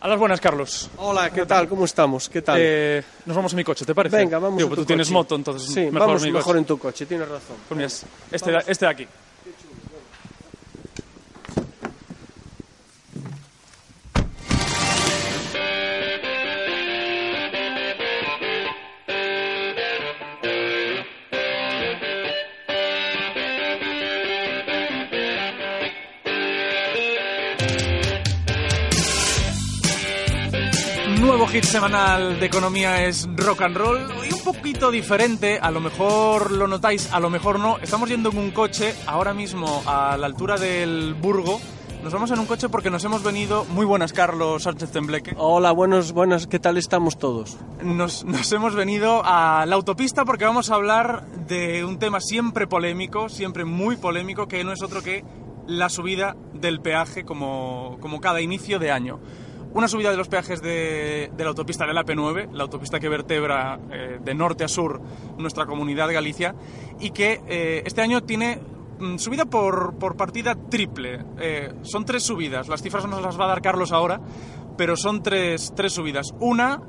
A las buenas, Carlos. Hola, ¿qué tal? ¿Cómo estamos? ¿Qué tal? Eh, nos vamos en mi coche, ¿te parece? Venga, vamos Digo, en tú tu tienes coche. moto, entonces Sí, mejor vamos mi mejor coche. en tu coche, tienes razón. Pues mira, este, este de aquí. Hit semanal de economía es rock and roll y un poquito diferente, a lo mejor lo notáis, a lo mejor no. Estamos yendo en un coche ahora mismo a la altura del Burgo. Nos vamos en un coche porque nos hemos venido, muy buenas Carlos Sánchez Tembleque, Hola, buenos, buenas, ¿qué tal estamos todos? nos, nos hemos venido a la autopista porque vamos a hablar de un tema siempre polémico, siempre muy polémico, que no es otro que la subida del peaje como, como cada inicio de año. Una subida de los peajes de, la autopista de la P9, la autopista que vertebra eh, de norte a sur nuestra comunidad de Galicia, y que eh, este año tiene mm, subida por, por partida triple. Eh, son tres subidas, las cifras nos las va a dar Carlos ahora, pero son tres, tres subidas. Una,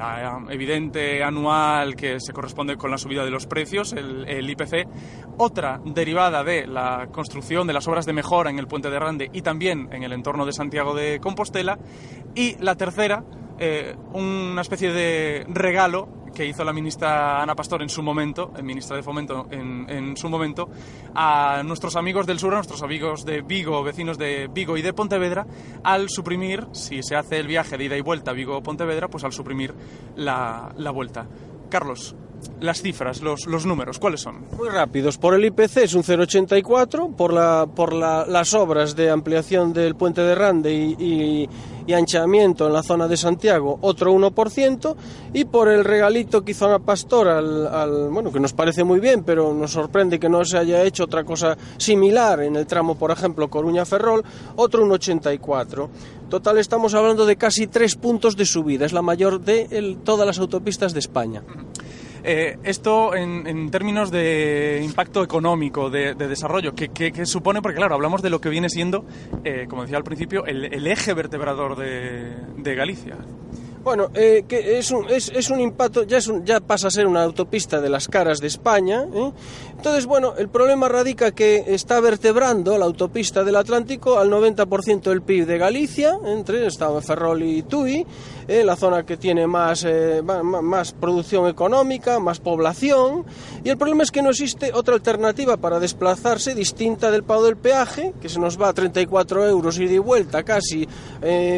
la evidente anual que se corresponde con la subida de los precios, el, el IPC. Otra, derivada de la construcción de las obras de mejora en el puente de Rande y también en el entorno de Santiago de Compostela. Y la tercera, eh, una especie de regalo que hizo la ministra Ana Pastor en su momento, eh, ministra de Fomento en, en su momento, a nuestros amigos del sur, a nuestros amigos de Vigo, vecinos de Vigo y de Pontevedra, al suprimir, si se hace el viaje de ida y vuelta Vigo-Pontevedra, pues al suprimir la, la vuelta. Carlos, las cifras, los, los números, ¿cuáles son? Muy rápidos. Por el IPC es un 0,84, por, la, por la- las obras de ampliación del puente de Rande y- y anchamiento en la zona de Santiago, otro 1%, y por el regalito que hizo Ana Pastor, al, al- bueno, que nos parece muy bien, pero nos sorprende que no se haya hecho otra cosa similar en el tramo, por ejemplo, Coruña-Ferrol, otro 1,84. Total, estamos hablando de casi tres puntos de subida, es la mayor de todas las autopistas de España. Eh, esto en, en términos de impacto económico, de, de desarrollo, ¿qué, qué- qué supone? Porque claro, hablamos de lo que viene siendo, eh, como decía al principio, el, el eje vertebrador de Galicia. Bueno, eh, que es un, es, es un impacto, ya, es un- ya pasa a ser una autopista de las caras de España. ¿eh? Entonces, bueno, el problema radica que está vertebrando la autopista del Atlántico al 90% del PIB de Galicia, entre está Ferrol y Tui, eh, la zona que tiene más, eh, ma- más producción económica, más población. Y el problema es que no existe otra alternativa para desplazarse distinta del pago del peaje, que se nos va a 34 euros ida y vuelta casi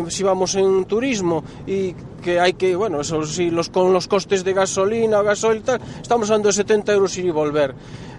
si vamos en turismo y que hay que, bueno, eso sí, los, con los costes de gasolina gasoil tal, estamos hablando de 70 euros ir y volver.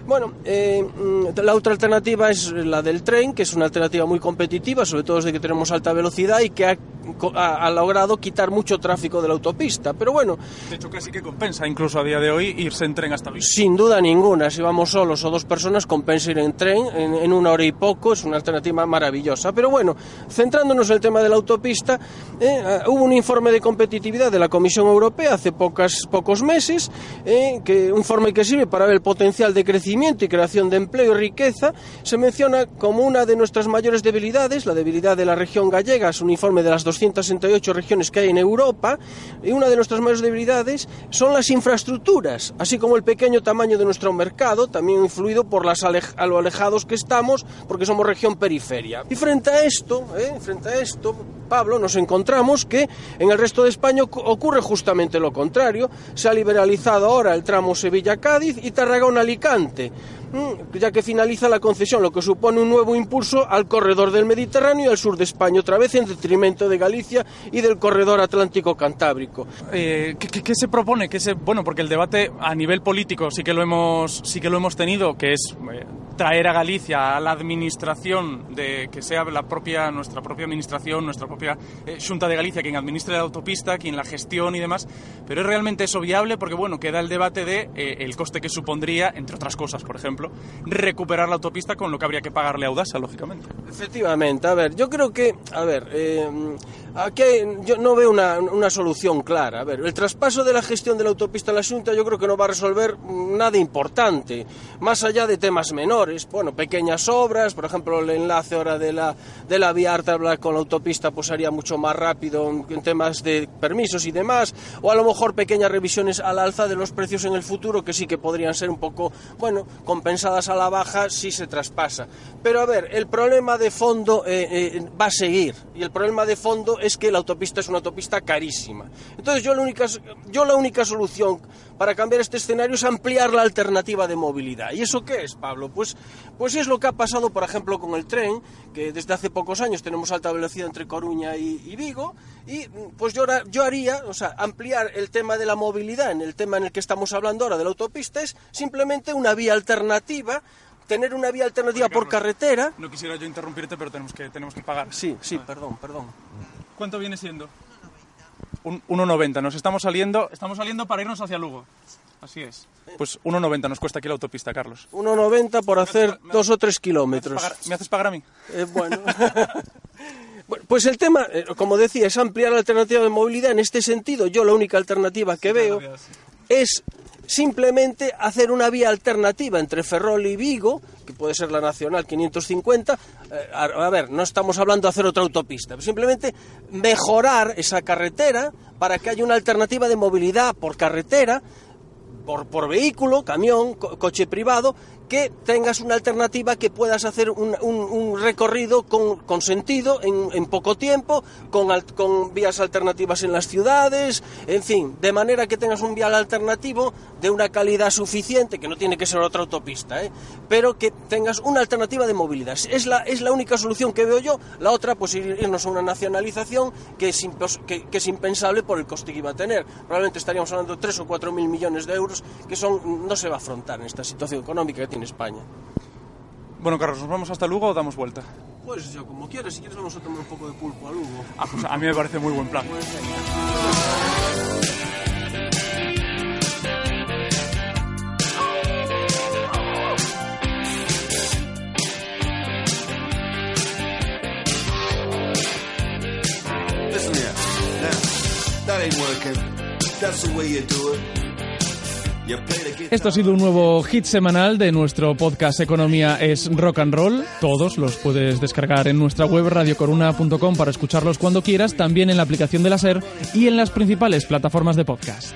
Bueno, eh, mm, la otra alternativa es la del tren, que es una alternativa muy competitiva, sobre todo desde que tenemos alta velocidad y que ha, co- ha- ha logrado quitar mucho tráfico de la autopista. Pero bueno, De hecho, casi que compensa incluso a día de hoy irse en tren hasta sin duda ninguna, si vamos solos o dos personas, compensa ir en tren en, en una hora y poco, es una alternativa maravillosa. Pero bueno, centrándonos en el tema de la autopista, eh, ah, hubo un informe de competitividad de la Comisión Europea hace pocas, pocos meses, eh, que, un informe que sirve para ver el potencial de crecimiento y creación de empleo y riqueza, se menciona como una de nuestras mayores debilidades, la debilidad de la región gallega, es un informe de las 268 regiones que hay en Europa, y una de nuestras mayores debilidades son las infraestructuras, así como el pequeño tamaño de nuestro mercado, también influido por las alej- a lo alejados que estamos, porque somos región periferia. Y frente a esto, ¿eh? frente a esto, Pablo, nos encontramos que en el resto de España ocu- ocurre justamente lo contrario. Se ha liberalizado ahora el tramo Sevilla-Cádiz y Tarragona-Alicante, mm, ya que finaliza la concesión, lo que supone un nuevo impulso al corredor del Mediterráneo y al sur de España, otra vez en detrimento de Galicia y del corredor Atlántico-Cantábrico. Eh, ¿qué, qué- se propone? ¿Qué se, bueno, porque el debate a nivel político sí que lo hemos, sí que lo hemos tenido, que es eh, traer a Galicia a la administración de que sea la propia nuestra propia administración, nuestra propia eh, Junta de Galicia quien administre la autopista, quien la gestión y demás, pero es realmente eso viable porque bueno, queda el debate de eh, el coste que supondría, entre otras cosas, por ejemplo, recuperar la autopista con lo que habría que pagarle a Audasa, lógicamente. Efectivamente, a ver, yo creo que, a ver, eh, aquí yo no veo una, una, solución clara. A ver, el traspaso de la gestión de la autopista a la Junta yo creo que no va a resolver nada importante, más allá de temas menores, bueno, pequeñas obras, por ejemplo, el enlace ahora de la, de la vía Artabla con la autopista pues haría mucho más rápido en, en temas de permisos y demás, o a lo mejor pequeñas revisiones al alza de los precios en el futuro que sí que podrían ser un poco, bueno, compensadas a la baja si se traspasa. Pero a ver, el problema de fondo eh, eh, va a seguir, y el problema de fondo es que la autopista es una autopista carísima. Entonces yo la única, yo la única solución para cambiar este escenario es ampliar la alternativa de movilidad. ¿Y eso qué es, Pablo? Pues, pues es lo que ha pasado, por ejemplo, con el tren, que desde hace pocos años tenemos alta velocidad entre Coruña y, y Vigo, y pues yo, yo haría, o sea, ampliar el tema de la movilidad en el tema en el que estamos hablando ahora de la autopista es simplemente una vía alternativa tener una vía alternativa Carlos, por carretera. No quisiera yo interrumpirte, pero tenemos que, tenemos que pagar. Sí, sí, perdón, perdón. ¿Cuánto viene siendo? Un 1,90. Nos estamos saliendo, estamos saliendo para irnos hacia Lugo. Así es. Pues 1,90 nos cuesta aquí la autopista, Carlos. 1,90 por hacer me- dos o tres ¿Me haces kilómetros. pagar, ¿me haces pagar a mí? Eh, bueno. Pues el tema, eh, como decía, es ampliar la alternativa de movilidad. En este sentido, yo la única alternativa que veo es simplemente hacer una vía alternativa entre Ferrol y Vigo, que puede ser la Nacional 550. Eh, a, ver, no estamos hablando de hacer otra autopista, simplemente mejorar esa carretera para que haya una alternativa de movilidad por carretera por, por vehículo, camión, co- coche privado, que tengas una alternativa que puedas hacer un, recorrido con, con sentido en, poco tiempo, con, vías alternativas en las ciudades, en fin, de manera que tengas un vial alternativo de una calidad suficiente, que no tiene que ser otra autopista, ¿eh? pero que tengas una alternativa de movilidad. Es la, es la única solución que veo yo. La otra, pues ir- irnos a una nacionalización que es, que, es impensable por el coste que iba a tener. Probablemente estaríamos hablando de 3 o 4 mil millones de euros que son no se va a afrontar en esta situación económica tiene España. Bueno, Carlos, ¿nos vamos hasta Lugo o damos vuelta? Pues yo como quieras, si quieres vamos a tomar un poco de pulpo a Lugo. Ah, pues a mí me parece muy buen plan. Listen here. Now, that ain't working. That's the way you do it. Esto ha sido un nuevo hit semanal de nuestro podcast Economía es Rock and Roll. Todos los puedes descargar en nuestra web radiocoruna.com para escucharlos cuando quieras, también en la aplicación de la SER y en las principales plataformas de podcast.